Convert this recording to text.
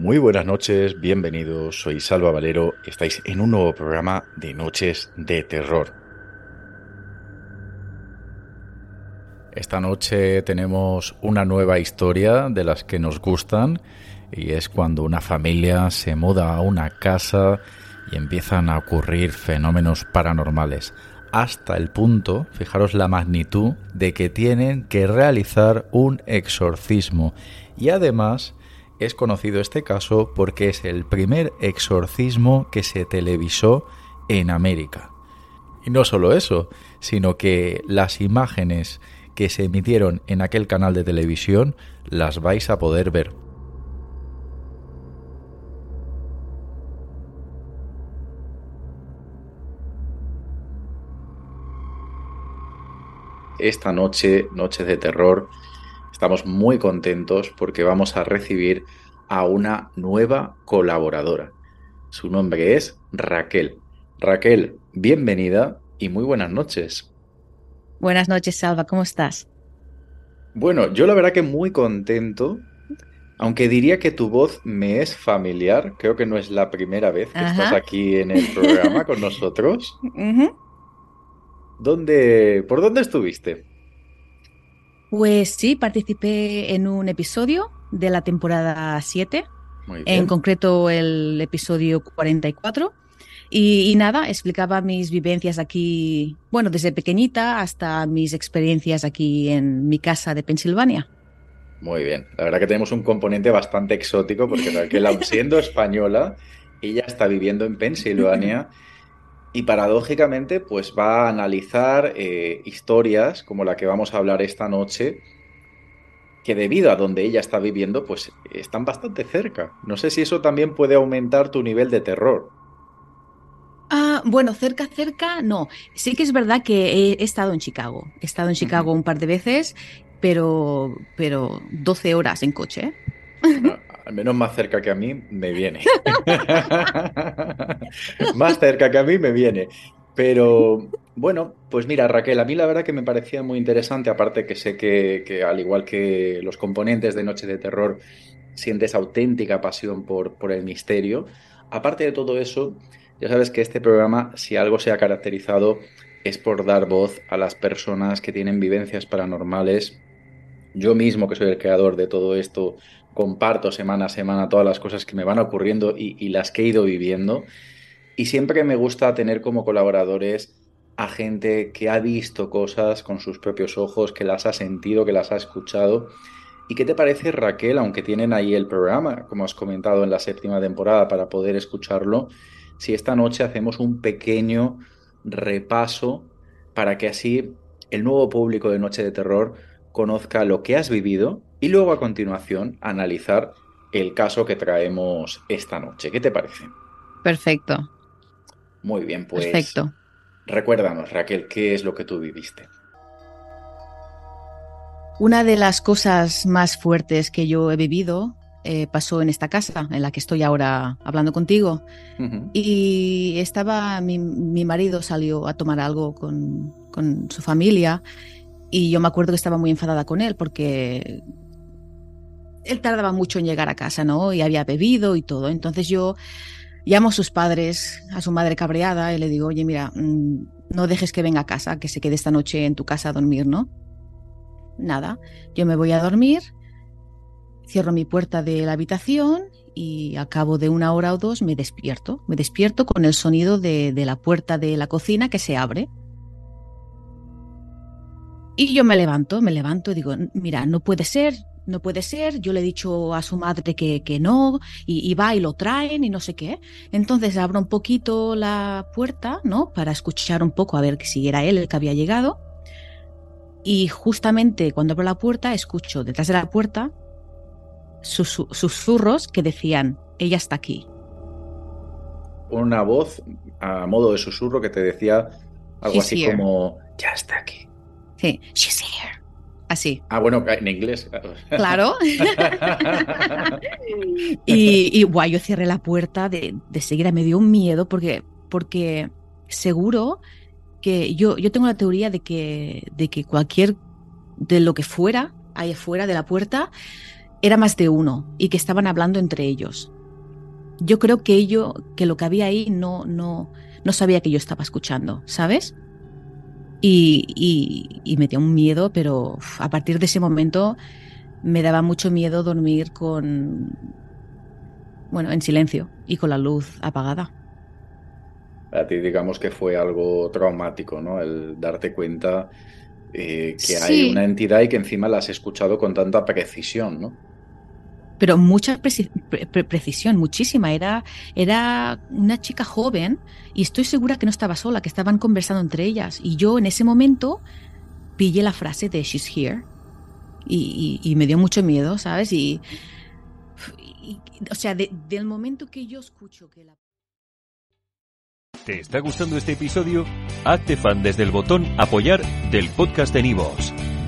Muy buenas noches, bienvenidos. Soy Salva Valero estáis en un nuevo programa de Noches de Terror. Esta noche tenemos una nueva historia de las que nos gustan y es cuando una familia se muda a una casa y empiezan a ocurrir fenómenos paranormales hasta el punto, fijaros la magnitud, de que tienen que realizar un exorcismo y además es conocido este caso porque es el primer exorcismo que se televisó en América. Y no solo eso, sino que las imágenes que se emitieron en aquel canal de televisión las vais a poder ver. Esta noche, noche de terror, Estamos muy contentos porque vamos a recibir a una nueva colaboradora. Su nombre es Raquel. Raquel, bienvenida y muy buenas noches. Buenas noches, Salva, ¿cómo estás? Bueno, yo la verdad que muy contento, aunque diría que tu voz me es familiar, creo que no es la primera vez que Ajá. estás aquí en el programa con nosotros. ¿Dónde, por dónde estuviste? Pues sí, participé en un episodio de la temporada 7, Muy en concreto el episodio 44. Y, y nada, explicaba mis vivencias aquí, bueno, desde pequeñita hasta mis experiencias aquí en mi casa de Pensilvania. Muy bien. La verdad que tenemos un componente bastante exótico porque Raquel, aun siendo española, ella está viviendo en Pensilvania y paradójicamente pues va a analizar eh, historias como la que vamos a hablar esta noche que debido a donde ella está viviendo pues están bastante cerca. No sé si eso también puede aumentar tu nivel de terror. Ah, bueno, cerca, cerca, no. Sí que es verdad que he, estado en Chicago. He estado en Chicago un par de veces, pero, pero 12 horas en coche. ¿eh? Al menos más cerca que a mí me viene. Más cerca que a mí me viene. Pero bueno, pues mira, Raquel, a mí la verdad que me parecía muy interesante, aparte que sé que, que al igual que los componentes de Noche de Terror, sientes auténtica pasión por, por el misterio. Aparte de todo eso, ya sabes que este programa, si algo se ha caracterizado, es por dar voz a las personas que tienen vivencias paranormales. Yo mismo, que soy el creador de todo esto, comparto semana a semana todas las cosas que me van ocurriendo y, y las que he ido viviendo. Y siempre me gusta tener como colaboradores a gente que ha visto cosas con sus propios ojos, que las ha sentido, que las ha escuchado. ¿Y qué te parece, Raquel, aunque tienen ahí el programa, como has comentado en la séptima temporada, para poder escucharlo, si esta noche hacemos un pequeño repaso para que así el nuevo público de Noche de Terror conozca lo que has vivido y luego a continuación analizar el caso que traemos esta noche. ¿Qué te parece? Perfecto, Muy bien, pues perfecto. recuérdanos, Raquel, ¿qué es lo que tú viviste? Una de las cosas más fuertes que yo he vivido eh, pasó en esta casa en la que estoy ahora hablando contigo. Y estaba, mi, mi marido salió a tomar algo con, con su familia y yo me acuerdo que estaba muy enfadada con él porque él tardaba mucho en llegar a casa, ¿no? Y había bebido y todo. Entonces yo llamo a sus padres, a su madre cabreada y le digo, oye, mira, mm, no dejes que venga a casa, que se quede esta noche en tu casa a dormir, ¿no? Nada, yo me voy a dormir, cierro mi puerta de la habitación y a cabo de una hora o dos me despierto. Me despierto con el sonido de, de la puerta de la cocina que se abre. Y yo me levanto, me levanto y digo, mira, no puede ser, no puede ser. Yo le he dicho a su madre que, que no, y, y va y lo traen y no sé qué. Entonces abro un poquito la puerta, ¿no? Para escuchar un poco a ver si era él el que había llegado. Y justamente cuando abro la puerta, escucho detrás de la puerta sus- susurros que decían, ella está aquí. Una voz a modo de susurro que te decía algo así here. como, ya está aquí. Sí, she's here. Así, Ah, bueno, en inglés. claro. y, y guay, yo cerré la puerta de, de seguida, me dio un miedo porque, porque seguro que yo, yo tengo la teoría de que, de que cualquier, de lo que fuera, ahí afuera de la puerta, era más de uno y que estaban hablando entre ellos. Yo creo que ello, que lo que había ahí no, no, no sabía que yo estaba escuchando, ¿sabes? Y, y, y me dio un miedo, pero uf, a partir de ese momento me daba mucho miedo dormir con, bueno, en silencio y con la luz apagada. A ti digamos que fue algo traumático, ¿no? El darte cuenta eh, que hay una entidad y que encima la has escuchado con tanta precisión, ¿no? Pero mucha preci- pre- pre- precisión, muchísima. Era, era una chica joven y estoy segura que no estaba sola, que estaban conversando entre ellas. Y yo en ese momento pillé la frase de She's here y, me dio mucho miedo, ¿sabes? Y, o sea, de- del momento que yo escucho que la... ¿Te está gustando este episodio? Hazte fan desde el botón Apoyar del podcast de Nivos.